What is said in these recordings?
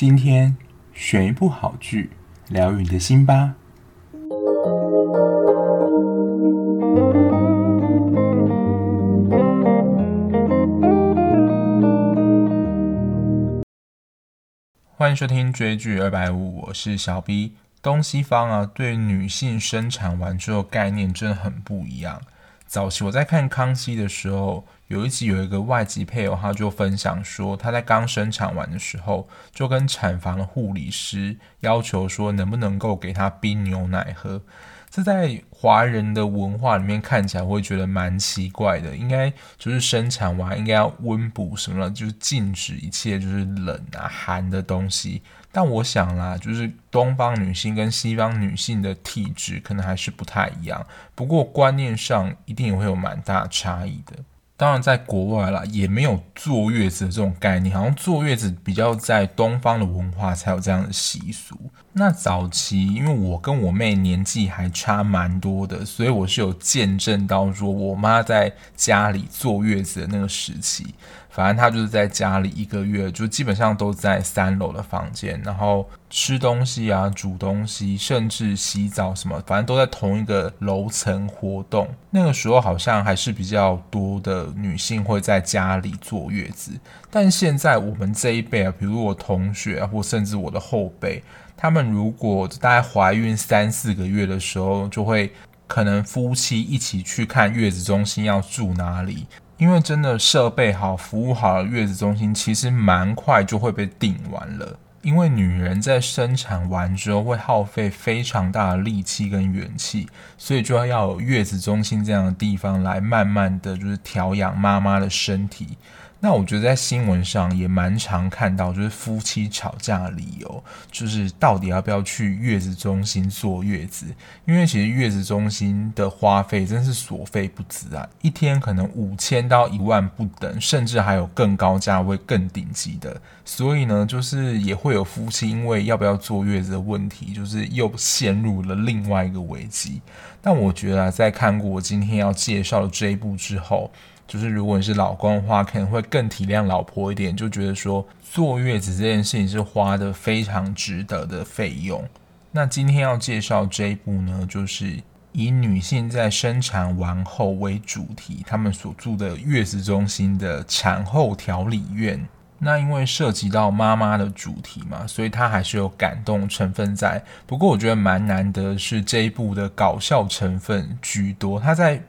今天选一部好剧，疗愈你的心吧。欢迎收听追剧二百五，我是小 B。东西方啊，对女性生产完之后概念真的很不一样。早期我在看康熙的时候，有一集有一个外籍配偶，他就分享说，他在刚生产完的时候，就跟产房的护理师要求说，能不能够给他冰牛奶喝。这在华人的文化里面看起来会觉得蛮奇怪的，应该就是生产完应该要温补什么的，就是禁止一切就是冷啊寒的东西。但我想啦，就是东方女性跟西方女性的体质可能还是不太一样，不过观念上一定也会有蛮大差异的。当然，在国外啦，也没有坐月子这种概念，好像坐月子比较在东方的文化才有这样的习俗。那早期，因为我跟我妹年纪还差蛮多的，所以我是有见证到说我妈在家里坐月子的那个时期。反正她就是在家里一个月，就基本上都在三楼的房间，然后吃东西啊、煮东西，甚至洗澡什么，反正都在同一个楼层活动。那个时候好像还是比较多的女性会在家里坐月子，但现在我们这一辈啊，比如我同学，或甚至我的后辈。他们如果大概怀孕三四个月的时候，就会可能夫妻一起去看月子中心要住哪里，因为真的设备好、服务好的月子中心，其实蛮快就会被订完了。因为女人在生产完之后会耗费非常大的力气跟元气，所以就要要有月子中心这样的地方来慢慢的就是调养妈妈的身体。那我觉得在新闻上也蛮常看到，就是夫妻吵架的理由，就是到底要不要去月子中心坐月子？因为其实月子中心的花费真是所费不值啊，一天可能五千到一万不等，甚至还有更高价位、更顶级的。所以呢，就是也会有夫妻因为要不要坐月子的问题，就是又陷入了另外一个危机。但我觉得，在看过我今天要介绍的这一部之后，就是如果你是老公的话，可能会更体谅老婆一点，就觉得说坐月子这件事情是花的非常值得的费用。那今天要介绍这一部呢，就是以女性在生产完后为主题，他们所住的月子中心的产后调理院。那因为涉及到妈妈的主题嘛，所以它还是有感动成分在。不过我觉得蛮难得是这一部的搞笑成分居多，它在。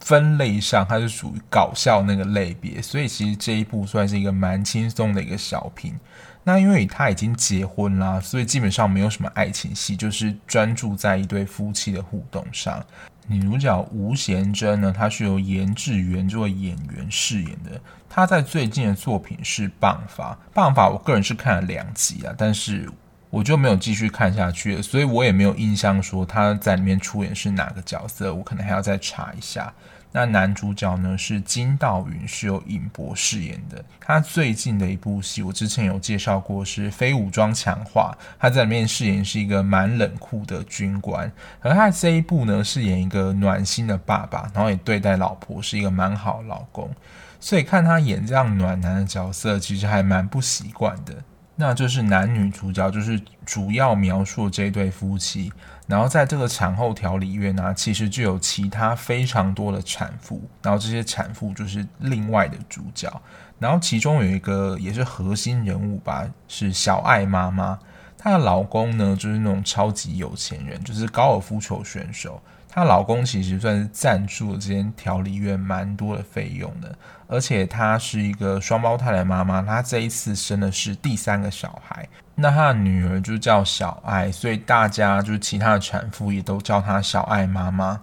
分类上，它是属于搞笑那个类别，所以其实这一部算是一个蛮轻松的一个小品。那因为他已经结婚啦，所以基本上没有什么爱情戏，就是专注在一对夫妻的互动上。女主角吴贤珍呢，她是由颜志源这位演员饰演的。她在最近的作品是《棒法》，《棒法》我个人是看了两集啊，但是。我就没有继续看下去，所以我也没有印象说他在里面出演是哪个角色，我可能还要再查一下。那男主角呢是金道允，是由尹博饰演的。他最近的一部戏，我之前有介绍过，是《非武装强化》，他在里面饰演是一个蛮冷酷的军官，而他这一部呢饰演一个暖心的爸爸，然后也对待老婆是一个蛮好老公，所以看他演这样暖男的角色，其实还蛮不习惯的。那就是男女主角，就是主要描述这对夫妻。然后在这个产后调理院呢，其实就有其他非常多的产妇。然后这些产妇就是另外的主角。然后其中有一个也是核心人物吧，是小爱妈妈。她的老公呢，就是那种超级有钱人，就是高尔夫球选手。她老公其实算是赞助了这间调理院蛮多的费用的，而且她是一个双胞胎的妈妈，她这一次生的是第三个小孩，那她的女儿就叫小爱，所以大家就是其他的产妇也都叫她小爱妈妈。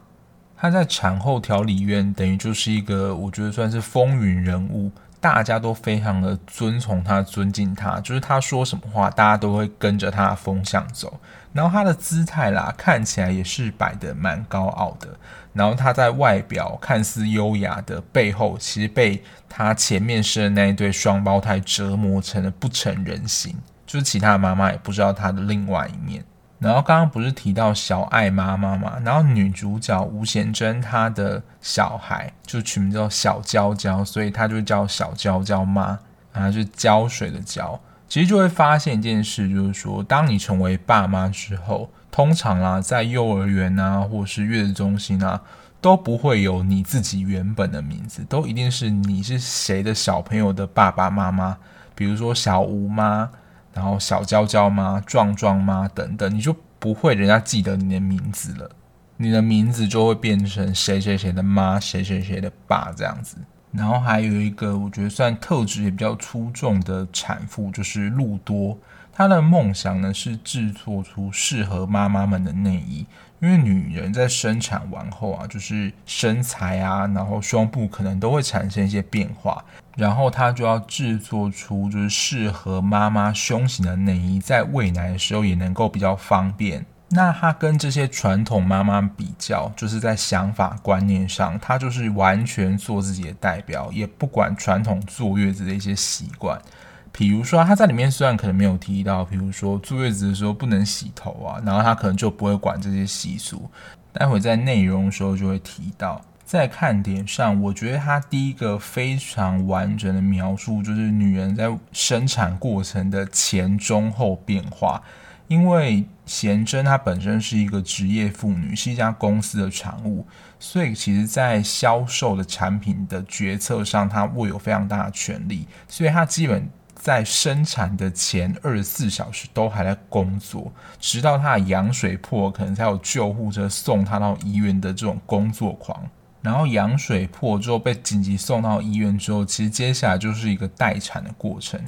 她在产后调理院等于就是一个我觉得算是风云人物。大家都非常的尊崇他、尊敬他，就是他说什么话，大家都会跟着他的风向走。然后他的姿态啦，看起来也是摆得蛮高傲的。然后他在外表看似优雅的背后，其实被他前面生的那一对双胞胎折磨成了不成人形，就是其他的妈妈也不知道他的另外一面。然后刚刚不是提到小爱妈妈嘛？然后女主角吴贤珍她的小孩就取名叫小娇娇，所以她就叫小娇娇妈，然后就是浇水的浇。其实就会发现一件事，就是说，当你成为爸妈之后，通常啊，在幼儿园啊，或是月子中心啊，都不会有你自己原本的名字，都一定是你是谁的小朋友的爸爸妈妈，比如说小吴妈，然后小娇娇妈、壮壮妈等等，你就不会人家记得你的名字了，你的名字就会变成谁谁谁的妈、谁谁谁的爸这样子。然后还有一个我觉得算特质也比较出众的产妇，就是路多。她的梦想呢是制作出适合妈妈们的内衣，因为女人在生产完后啊，就是身材啊，然后胸部可能都会产生一些变化，然后她就要制作出就是适合妈妈胸型的内衣，在喂奶的时候也能够比较方便。那她跟这些传统妈妈比较，就是在想法观念上，她就是完全做自己的代表，也不管传统坐月子的一些习惯。比如说，她在里面虽然可能没有提到，比如说坐月子的时候不能洗头啊，然后她可能就不会管这些习俗。待会在内容的时候就会提到。在看点上，我觉得她第一个非常完整的描述，就是女人在生产过程的前、中、后变化。因为贤贞她本身是一个职业妇女，是一家公司的产物，所以其实，在销售的产品的决策上，她握有非常大的权力。所以她基本在生产的前二十四小时都还在工作，直到他的羊水破，可能才有救护车送他到医院的这种工作狂。然后羊水破之后被紧急送到医院之后，其实接下来就是一个待产的过程。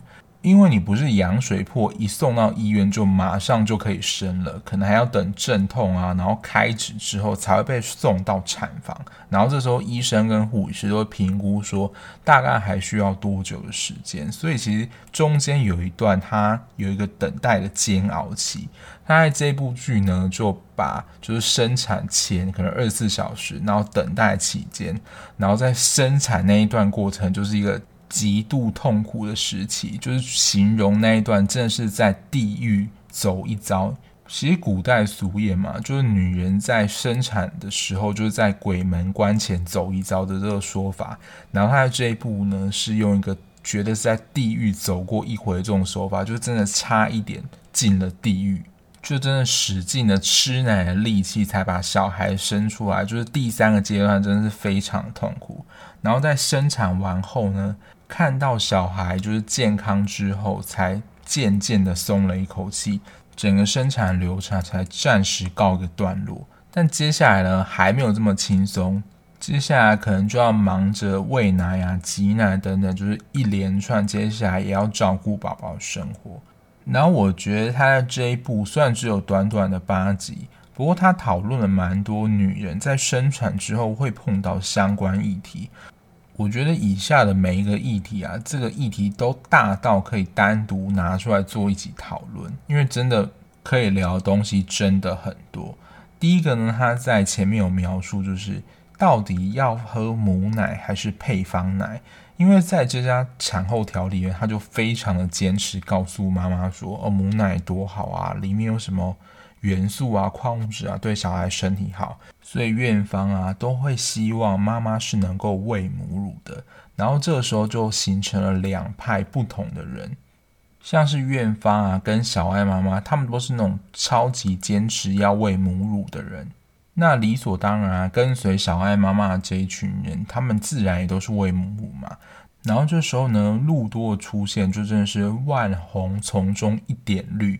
因为你不是羊水破，一送到医院就马上就可以生了，可能还要等阵痛啊，然后开指之后才会被送到产房，然后这时候医生跟护士都会评估说大概还需要多久的时间，所以其实中间有一段他有一个等待的煎熬期。他在这部剧呢，就把就是生产前可能二十四小时，然后等待期间，然后在生产那一段过程就是一个。极度痛苦的时期，就是形容那一段真的是在地狱走一遭。其实古代俗谚嘛，就是女人在生产的时候，就是在鬼门关前走一遭的这个说法。然后她的这一部呢，是用一个觉得是在地狱走过一回这种手法，就真的差一点进了地狱，就真的使尽了吃奶的力气才把小孩生出来。就是第三个阶段真的是非常痛苦。然后在生产完后呢，看到小孩就是健康之后，才渐渐的松了一口气，整个生产流程才暂时告一个段落。但接下来呢，还没有这么轻松，接下来可能就要忙着喂奶啊、挤奶等等，就是一连串，接下来也要照顾宝宝生活。然后我觉得他在这一部虽然只有短短的八集，不过他讨论了蛮多女人在生产之后会碰到相关议题。我觉得以下的每一个议题啊，这个议题都大到可以单独拿出来做一起讨论，因为真的可以聊的东西真的很多。第一个呢，他在前面有描述，就是到底要喝母奶还是配方奶？因为在这家产后调理院，他就非常的坚持，告诉妈妈说：“哦，母奶多好啊，里面有什么？”元素啊，矿物质啊，对小孩身体好，所以院方啊都会希望妈妈是能够喂母乳的。然后这个时候就形成了两派不同的人，像是院方啊跟小爱妈妈，他们都是那种超级坚持要喂母乳的人。那理所当然啊，跟随小爱妈妈的这一群人，他们自然也都是喂母乳嘛。然后这时候呢，路多的出现就真的是万红丛中一点绿。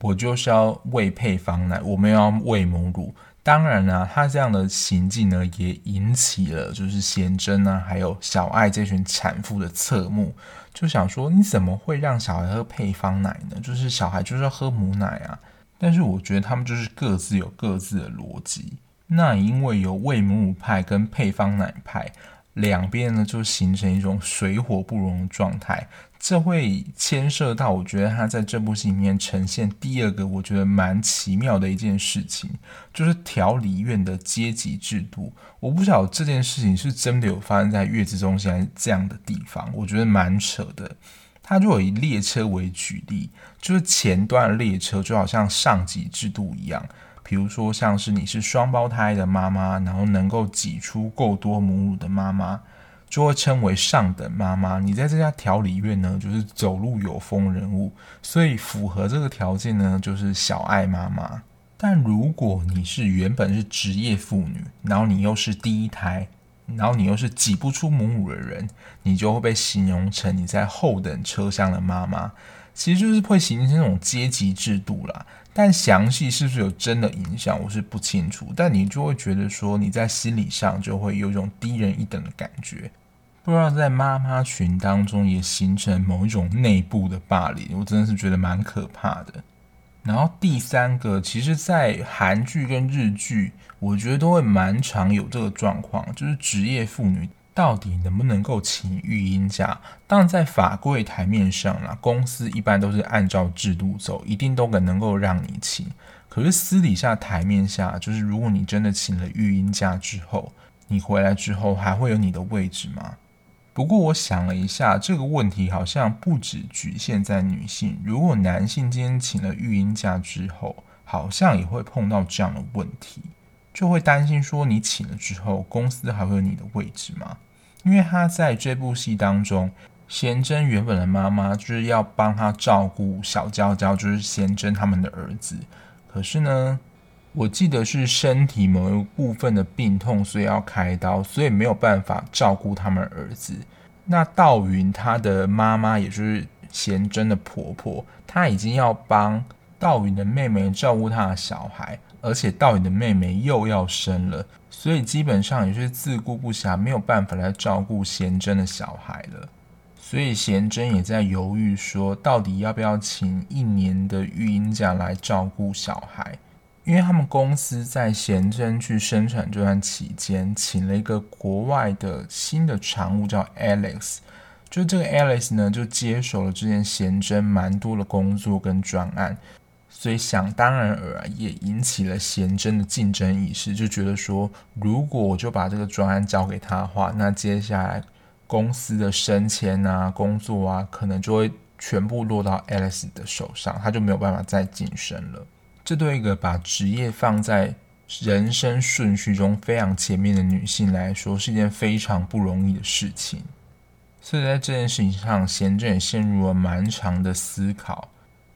我就是要喂配方奶，我们要喂母乳。当然啦、他这样的行径呢，也引起了就是贤珍啊，还有小爱这群产妇的侧目，就想说你怎么会让小孩喝配方奶呢？就是小孩就是要喝母奶啊。但是我觉得他们就是各自有各自的逻辑。那因为有喂母乳派跟配方奶派。两边呢就形成一种水火不容的状态，这会牵涉到我觉得他在这部戏里面呈现第二个我觉得蛮奇妙的一件事情，就是调理院的阶级制度。我不晓得这件事情是真的有发生在月子中心还是这样的地方，我觉得蛮扯的。他就以列车为举例，就是前段的列车就好像上级制度一样。比如说，像是你是双胞胎的妈妈，然后能够挤出够多母乳的妈妈，就会称为上等妈妈。你在这家调理院呢，就是走路有风人物，所以符合这个条件呢，就是小爱妈妈。但如果你是原本是职业妇女，然后你又是第一胎，然后你又是挤不出母乳的人，你就会被形容成你在后等车厢的妈妈。其实就是会形成这种阶级制度啦。但详细是不是有真的影响，我是不清楚。但你就会觉得说，你在心理上就会有一种低人一等的感觉。不知道在妈妈群当中也形成某一种内部的霸凌，我真的是觉得蛮可怕的。然后第三个，其实，在韩剧跟日剧，我觉得都会蛮常有这个状况，就是职业妇女。到底能不能够请育婴假？当然，在法规台面上啦，公司一般都是按照制度走，一定都能够让你请。可是私底下台面下，就是如果你真的请了育婴假之后，你回来之后还会有你的位置吗？不过我想了一下，这个问题好像不只局限在女性。如果男性今天请了育婴假之后，好像也会碰到这样的问题，就会担心说，你请了之后，公司还会有你的位置吗？因为他在这部戏当中，贤贞原本的妈妈就是要帮他照顾小娇娇，就是贤贞他们的儿子。可是呢，我记得是身体某一部分的病痛，所以要开刀，所以没有办法照顾他们儿子。那道云她的妈妈，也就是贤贞的婆婆，她已经要帮道云的妹妹照顾她的小孩。而且道云的妹妹又要生了，所以基本上也是自顾不暇，没有办法来照顾贤贞的小孩了。所以贤贞也在犹豫，说到底要不要请一年的育婴假来照顾小孩？因为他们公司在贤贞去生产这段期间，请了一个国外的新的常务叫 Alex，就这个 Alex 呢，就接手了之前贤贞蛮多的工作跟专案。所以想当然尔也引起了贤真的竞争意识，就觉得说，如果我就把这个专案交给他的话，那接下来公司的升迁啊、工作啊，可能就会全部落到 Alice 的手上，他就没有办法再晋升了。这对一个把职业放在人生顺序中非常前面的女性来说，是一件非常不容易的事情。所以在这件事情上，贤贞也陷入了蛮长的思考。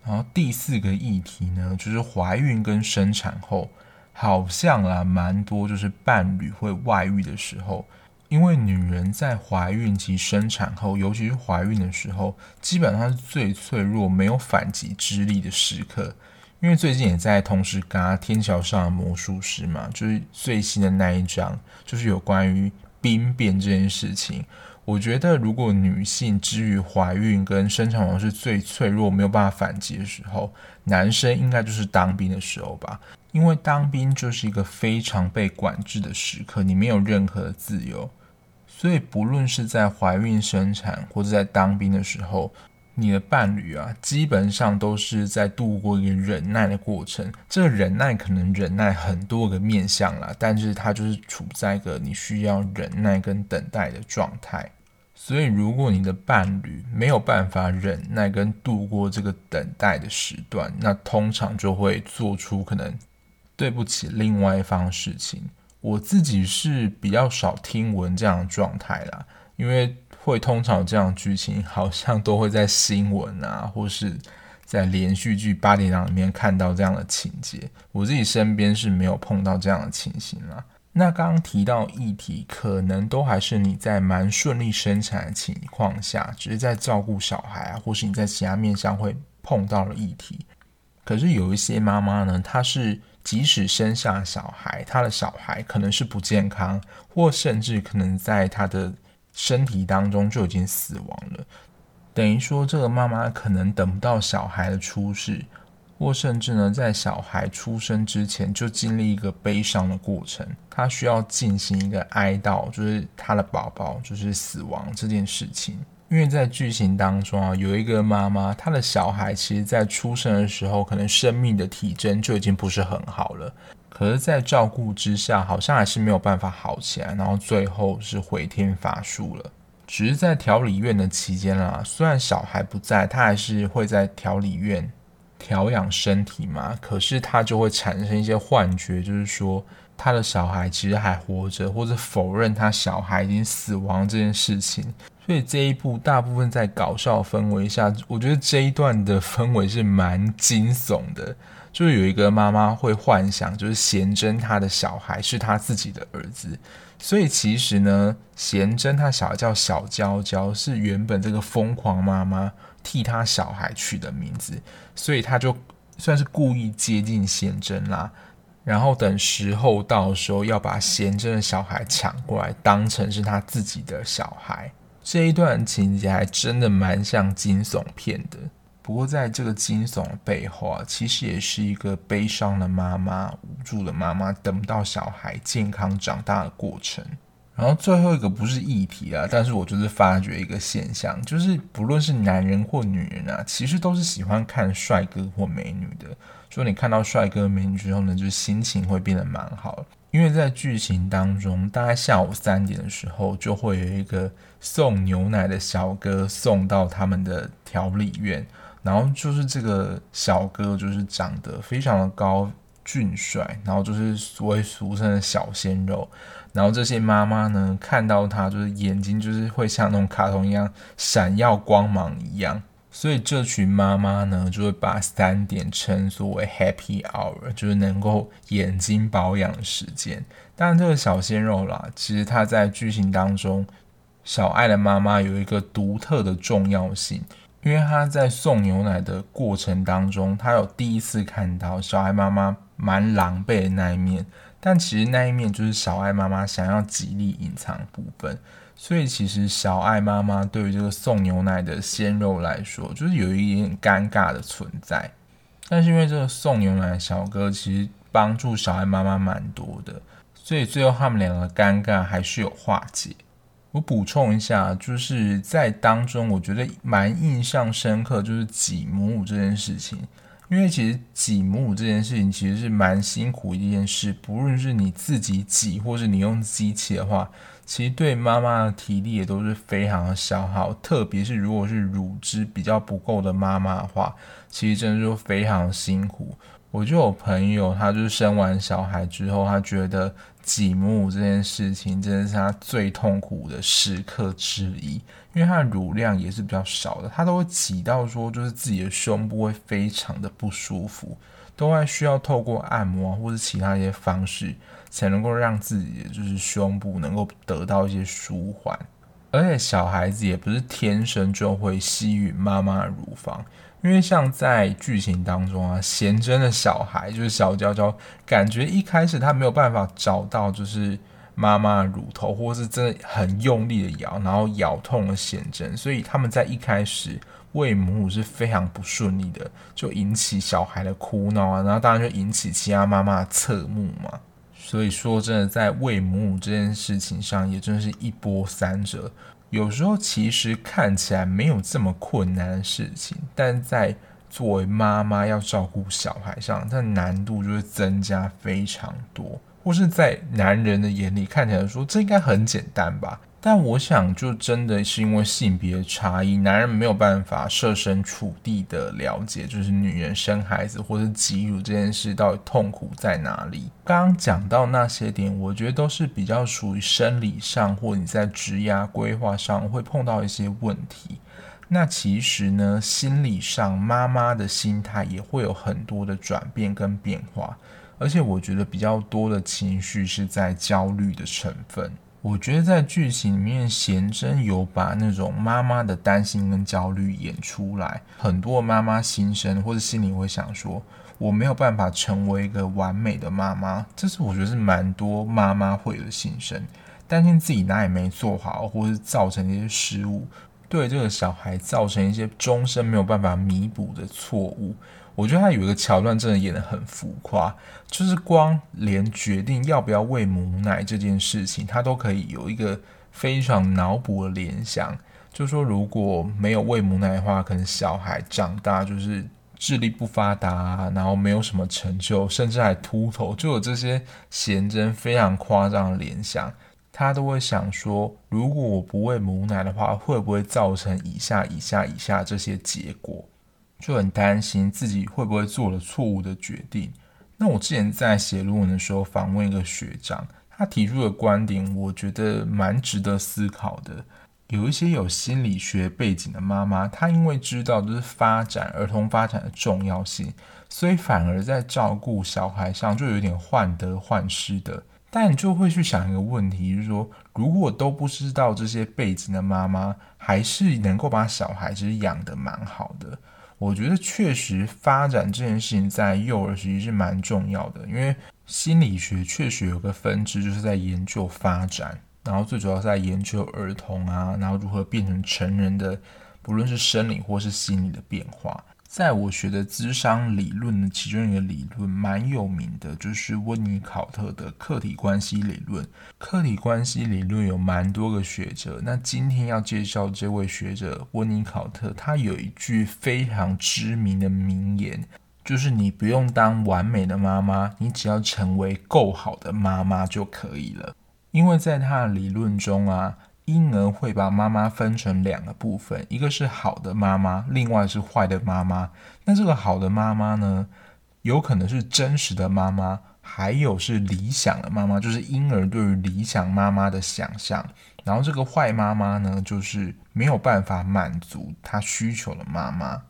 然后第四个议题呢，就是怀孕跟生产后，好像啊蛮多就是伴侣会外遇的时候，因为女人在怀孕及生产后，尤其是怀孕的时候，基本上是最脆弱、没有反击之力的时刻。因为最近也在同时嘎《天桥上的魔术师》嘛，就是最新的那一章，就是有关于兵变这件事情。我觉得，如果女性之于怀孕跟生产完是最脆弱、没有办法反击的时候，男生应该就是当兵的时候吧？因为当兵就是一个非常被管制的时刻，你没有任何的自由。所以，不论是在怀孕、生产，或者在当兵的时候，你的伴侣啊，基本上都是在度过一个忍耐的过程。这个忍耐可能忍耐很多个面向啦，但是它就是处在一个你需要忍耐跟等待的状态。所以，如果你的伴侣没有办法忍耐跟度过这个等待的时段，那通常就会做出可能对不起另外一方的事情。我自己是比较少听闻这样的状态啦，因为会通常这样剧情，好像都会在新闻啊，或是在连续剧八点档里面看到这样的情节。我自己身边是没有碰到这样的情形啦。那刚刚提到议题，可能都还是你在蛮顺利生产的情况下，只是在照顾小孩啊，或是你在其他面向会碰到了议题。可是有一些妈妈呢，她是即使生下小孩，她的小孩可能是不健康，或甚至可能在她的身体当中就已经死亡了。等于说，这个妈妈可能等不到小孩的出世。或甚至呢，在小孩出生之前就经历一个悲伤的过程，她需要进行一个哀悼，就是她的宝宝就是死亡这件事情。因为在剧情当中啊，有一个妈妈，她的小孩其实在出生的时候，可能生命的体征就已经不是很好了，可是，在照顾之下，好像还是没有办法好起来，然后最后是回天乏术了。只是在调理院的期间啦，虽然小孩不在，他还是会在调理院。调养身体嘛，可是他就会产生一些幻觉，就是说他的小孩其实还活着，或者否认他小孩已经死亡这件事情。所以这一部大部分在搞笑氛围下，我觉得这一段的氛围是蛮惊悚的。就是有一个妈妈会幻想，就是贤贞她的小孩是她自己的儿子，所以其实呢，贤贞她小孩叫小娇娇，是原本这个疯狂妈妈替她小孩取的名字，所以她就算是故意接近贤贞啦，然后等时候到时候，要把贤贞的小孩抢过来，当成是她自己的小孩。这一段情节还真的蛮像惊悚片的。不过，在这个惊悚的背后啊，其实也是一个悲伤的妈妈、无助的妈妈等不到小孩健康长大的过程。然后最后一个不是议题啊，但是我就是发觉一个现象，就是不论是男人或女人啊，其实都是喜欢看帅哥或美女的。说你看到帅哥美女之后呢，就心情会变得蛮好。因为在剧情当中，大概下午三点的时候，就会有一个送牛奶的小哥送到他们的调理院。然后就是这个小哥，就是长得非常的高俊帅，然后就是所谓俗称的小鲜肉。然后这些妈妈呢，看到他就是眼睛就是会像那种卡通一样闪耀光芒一样，所以这群妈妈呢，就会把三点称作为 Happy Hour，就是能够眼睛保养时间。当然，这个小鲜肉啦，其实他在剧情当中，小爱的妈妈有一个独特的重要性。因为他在送牛奶的过程当中，他有第一次看到小爱妈妈蛮狼狈的那一面，但其实那一面就是小爱妈妈想要极力隐藏部分。所以其实小爱妈妈对于这个送牛奶的鲜肉来说，就是有一点尴尬的存在。但是因为这个送牛奶的小哥其实帮助小爱妈妈蛮多的，所以最后他们两个尴尬还是有化解。我补充一下，就是在当中，我觉得蛮印象深刻，就是挤母乳这件事情。因为其实挤母乳这件事情其实是蛮辛苦一件事，不论是你自己挤，或是你用机器的话，其实对妈妈的体力也都是非常的消耗。特别是如果是乳汁比较不够的妈妈的话，其实真的就非常辛苦。我就有朋友，他就是生完小孩之后，他觉得。挤母乳这件事情真的是他最痛苦的时刻之一，因为他的乳量也是比较少的，他都会挤到说就是自己的胸部会非常的不舒服，都会需要透过按摩或者其他一些方式才能够让自己的就是胸部能够得到一些舒缓，而且小孩子也不是天生就会吸吮妈妈的乳房。因为像在剧情当中啊，贤贞的小孩就是小娇娇，感觉一开始他没有办法找到就是妈妈乳头，或是真的很用力的咬，然后咬痛了贤贞，所以他们在一开始喂母乳是非常不顺利的，就引起小孩的哭闹啊，然后当然就引起其他妈妈侧目嘛。所以说真的，在喂母乳这件事情上，也真是一波三折。有时候其实看起来没有这么困难的事情，但在作为妈妈要照顾小孩上，它难度就会增加非常多，或是在男人的眼里看起来说，这应该很简单吧。但我想，就真的是因为性别差异，男人没有办法设身处地的了解，就是女人生孩子或者挤乳这件事到底痛苦在哪里。刚刚讲到那些点，我觉得都是比较属于生理上，或你在职涯规划上会碰到一些问题。那其实呢，心理上妈妈的心态也会有很多的转变跟变化，而且我觉得比较多的情绪是在焦虑的成分。我觉得在剧情里面，贤贞有把那种妈妈的担心跟焦虑演出来。很多妈妈心声或者心里会想说，我没有办法成为一个完美的妈妈。这是我觉得是蛮多妈妈会有的心声，担心自己哪里没做好，或是造成一些失误，对这个小孩造成一些终身没有办法弥补的错误。我觉得他有一个桥段真的演得很浮夸，就是光连决定要不要喂母奶这件事情，他都可以有一个非常脑补的联想，就是说如果没有喂母奶的话，可能小孩长大就是智力不发达，然后没有什么成就，甚至还秃头，就有这些贤贞非常夸张的联想，他都会想说，如果我不喂母奶的话，会不会造成以下以下以下这些结果？就很担心自己会不会做了错误的决定，那我之前在写论文的时候访问一个学长，他提出的观点，我觉得蛮值得思考的。有一些有心理学背景的妈妈，她因为知道就是发展儿童发展的重要性，所以反而在照顾小孩上就有点患得患失的。但你就会去想一个问题，就是说，如果都不知道这些背景的妈妈，还是能够把小孩子养得蛮好的。我觉得确实发展这件事情在幼儿时期是蛮重要的，因为心理学确实有个分支，就是在研究发展。然后最主要是在研究儿童啊，然后如何变成成人的，不论是生理或是心理的变化。在我学的咨商理论的其中一个理论蛮有名的，就是温尼考特的客体关系理论。客体关系理论有蛮多个学者，那今天要介绍这位学者温尼考特，他有一句非常知名的名言，就是你不用当完美的妈妈，你只要成为够好的妈妈就可以了。因为在他的理论中啊，婴儿会把妈妈分成两个部分，一个是好的妈妈，另外是坏的妈妈。那这个好的妈妈呢，有可能是真实的妈妈，还有是理想的妈妈，就是婴儿对于理想妈妈的想象。然后这个坏妈妈呢，就是没有办法满足他需求的妈妈，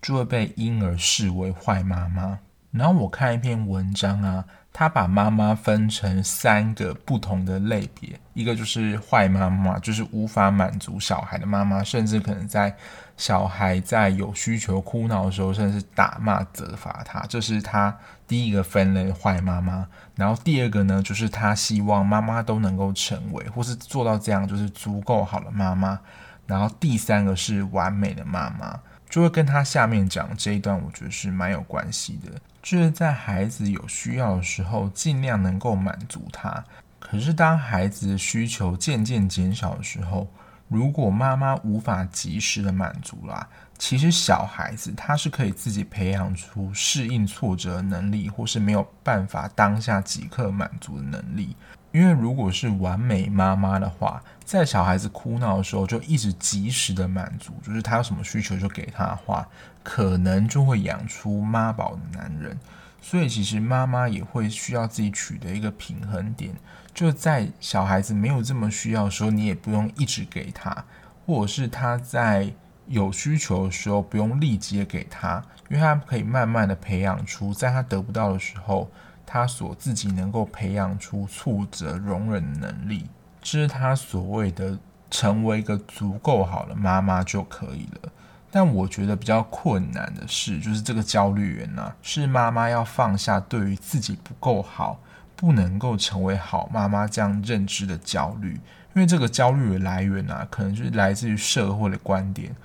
就会被婴儿视为坏妈妈。然后我看一篇文章啊。他把妈妈分成三个不同的类别，一个就是坏妈妈，就是无法满足小孩的妈妈，甚至可能在小孩在有需求哭闹的时候，甚至打骂责罚他，这是他第一个分类坏妈妈。然后第二个呢，就是他希望妈妈都能够成为或是做到这样，就是足够好的妈妈。然后第三个是完美的妈妈。就会跟他下面讲这一段，我觉得是蛮有关系的。就是在孩子有需要的时候，尽量能够满足他。可是当孩子的需求渐渐减少的时候，如果妈妈无法及时的满足啦，其实小孩子他是可以自己培养出适应挫折能力，或是没有办法当下即刻满足的能力。因为如果是完美妈妈的话，在小孩子哭闹的时候就一直及时的满足，就是他有什么需求就给他的话，可能就会养出妈宝的男人。所以其实妈妈也会需要自己取得一个平衡点，就在小孩子没有这么需要的时候，你也不用一直给他，或者是他在有需求的时候不用立即给他，因为他可以慢慢的培养出，在他得不到的时候。他所自己能够培养出挫折容忍的能力，这是他所谓的成为一个足够好的妈妈就可以了。但我觉得比较困难的是，就是这个焦虑源呢、是妈妈要放下对于自己不够好、不能够成为好妈妈这样认知的焦虑，因为这个焦虑的来源呢、可能就是来自于社会的观点。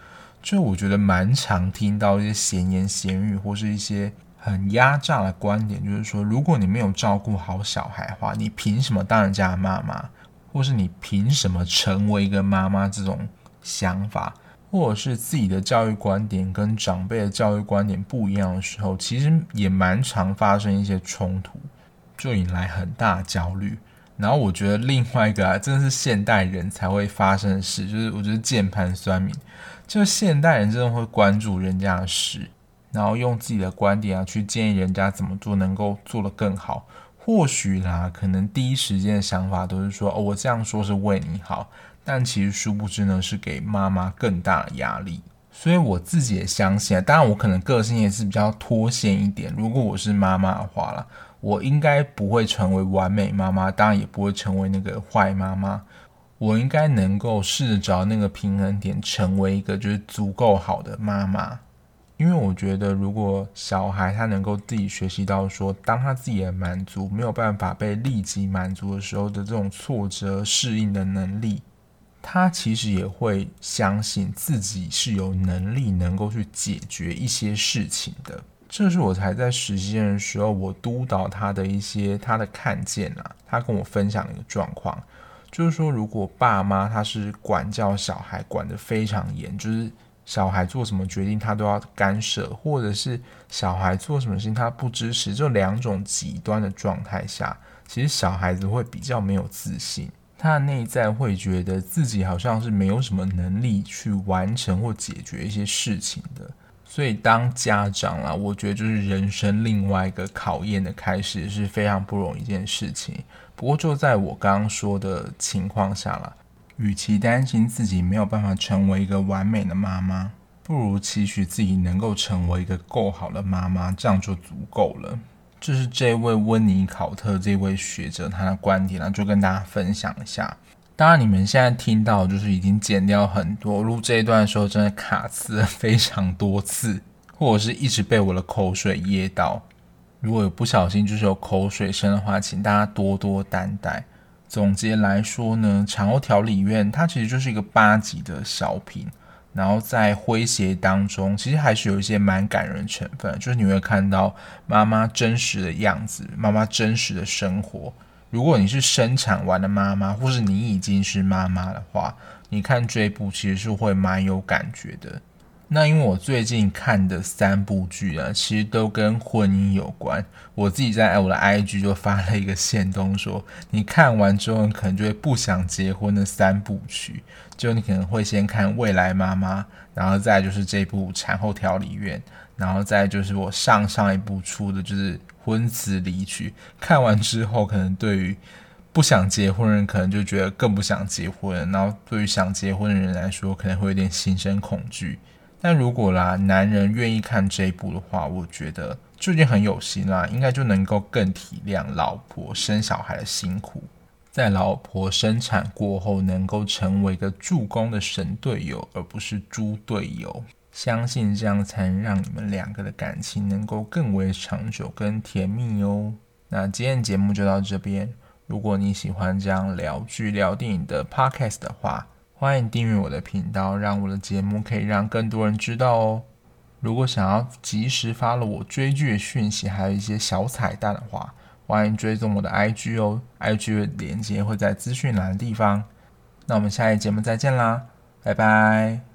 就我觉得蛮常听到一些闲言闲语，或是一些。很压榨的观点就是说，如果你没有照顾好小孩的话，你凭什么当人家的妈妈？或是你凭什么成为一个妈妈？这种想法，或者是自己的教育观点跟长辈的教育观点不一样的时候，其实也蛮常发生一些冲突，就引来很大的焦虑。然后我觉得另外一个啊，真的是现代人才会发生的事，就是我觉得键盘酸民，就是现代人真的会关注人家的事。然后用自己的观点啊，去建议人家怎么做能够做得更好。或许啦，可能第一时间的想法都是说，哦，我这样说是为你好，但其实殊不知呢，是给妈妈更大的压力。所以我自己也相信啊，当然我可能个性也是比较脱线一点。如果我是妈妈的话啦，我应该不会成为完美妈妈，当然也不会成为那个坏妈妈。我应该能够试着找那个平衡点，成为一个就是足够好的妈妈。因为我觉得，如果小孩他能够自己学习到说，当他自己的满足没有办法被立即满足的时候的这种挫折适应的能力，他其实也会相信自己是有能力能够去解决一些事情的。这是我才在实习的时候，我督导他的一些他的看见啊，他跟我分享的一个状况，就是说，如果爸妈他是管教小孩管得非常严，就是。小孩做什么决定，他都要干涉，或者是小孩做什么事情，他不支持，这两种极端的状态下，其实小孩子会比较没有自信，他的内在会觉得自己好像是没有什么能力去完成或解决一些事情的，所以当家长啦，我觉得就是人生另外一个考验的开始，是非常不容易一件事情。不过就在我刚刚说的情况下啦，与其担心自己没有办法成为一个完美的妈妈，不如期许自己能够成为一个够好的妈妈，这样就足够了。这是这位温尼考特这位学者他的观点啦，就跟大家分享一下。当然，你们现在听到就是已经剪掉很多，录这一段的时候真的卡词非常多次，或者是一直被我的口水噎到。如果有不小心就是有口水声的话，请大家多多担待。总结来说呢，产后调理院它其实就是一个八集的小品，然后在诙谐当中，其实还是有一些蛮感人成分，就是你会看到妈妈真实的样子，妈妈真实的生活。如果你是生产完的妈妈，或是你已经是妈妈的话，你看这一部其实是会蛮有感觉的。那因为我最近看的三部剧啊，其实都跟婚姻有关。我自己在我的 IG 就发了一个线动说，你看完之后，可能就会不想结婚的三部曲。就你可能会先看《未来妈妈》，然后再就是这部《产后调理院》，然后再就是我上上一部出的就是《婚词离曲》。看完之后，可能对于不想结婚的人，可能就觉得更不想结婚；然后对于想结婚的人来说，可能会有点心生恐惧。但如果啦，男人愿意看这一部的话，我觉得就已经很有心啦，应该就能够更体谅老婆生小孩的辛苦，在老婆生产过后，能够成为一个助攻的神队友，而不是猪队友。相信这样才能让你们两个的感情能够更为长久跟甜蜜哦。那今天节目就到这边，如果你喜欢这样聊剧聊电影的 podcast 的话，欢迎订阅我的频道，让我的节目可以让更多人知道哦。如果想要及时发了我追剧的讯息，还有一些小彩蛋的话，欢迎追踪我的 IG 哦，IG 的链接会在资讯栏的地方。那我们下一节目再见啦，拜拜。